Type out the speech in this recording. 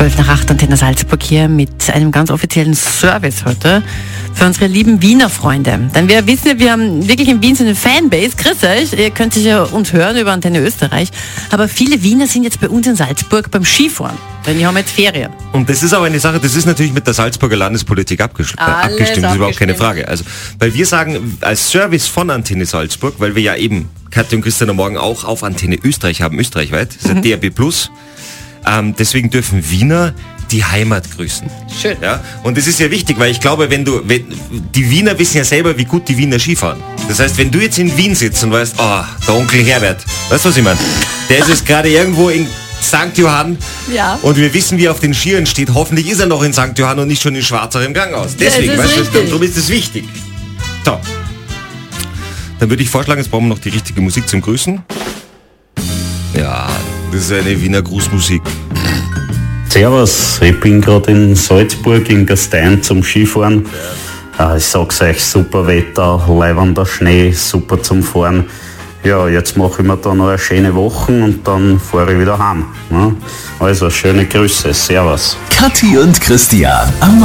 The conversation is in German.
12 nach 8 Antenne Salzburg hier mit einem ganz offiziellen Service heute für unsere lieben Wiener Freunde. Denn wir wissen ja, wir haben wirklich in Wien so eine Fanbase. Grüß euch, ihr könnt sicher uns hören über Antenne Österreich. Aber viele Wiener sind jetzt bei uns in Salzburg beim Skifahren. Denn die haben jetzt Ferien. Und das ist aber eine Sache, das ist natürlich mit der Salzburger Landespolitik abgestimmt. Alles abgestimmt, das ist überhaupt keine. Frage. Also, weil wir sagen, als Service von Antenne Salzburg, weil wir ja eben Katja und Christian am Morgen auch auf Antenne Österreich haben, österreichweit, das ist Mhm. ja DRB Plus. Ähm, deswegen dürfen Wiener die Heimat grüßen. Schön. Ja? Und das ist ja wichtig, weil ich glaube, wenn du, wenn, die Wiener wissen ja selber, wie gut die Wiener Skifahren. Das heißt, wenn du jetzt in Wien sitzt und weißt, oh, der Onkel Herbert, weißt du, was ich meine? Der ist jetzt gerade irgendwo in St. Johann Ja. und wir wissen, wie er auf den Skiern steht. Hoffentlich ist er noch in St. Johann und nicht schon in Schwarzer im Ganghaus. Deswegen, weißt du, darum ist es wichtig. So. Dann würde ich vorschlagen, jetzt brauchen wir noch die richtige Musik zum Grüßen. Ja, das ist eine Wiener Grußmusik. Servus, ich bin gerade in Salzburg in Gastein zum Skifahren. Äh, Ich sag's euch, super Wetter, leibender Schnee, super zum Fahren. Ja, jetzt mache ich mir da noch eine schöne Woche und dann fahre ich wieder heim. Ne? Also schöne Grüße, Servus. Kathi und Christian am.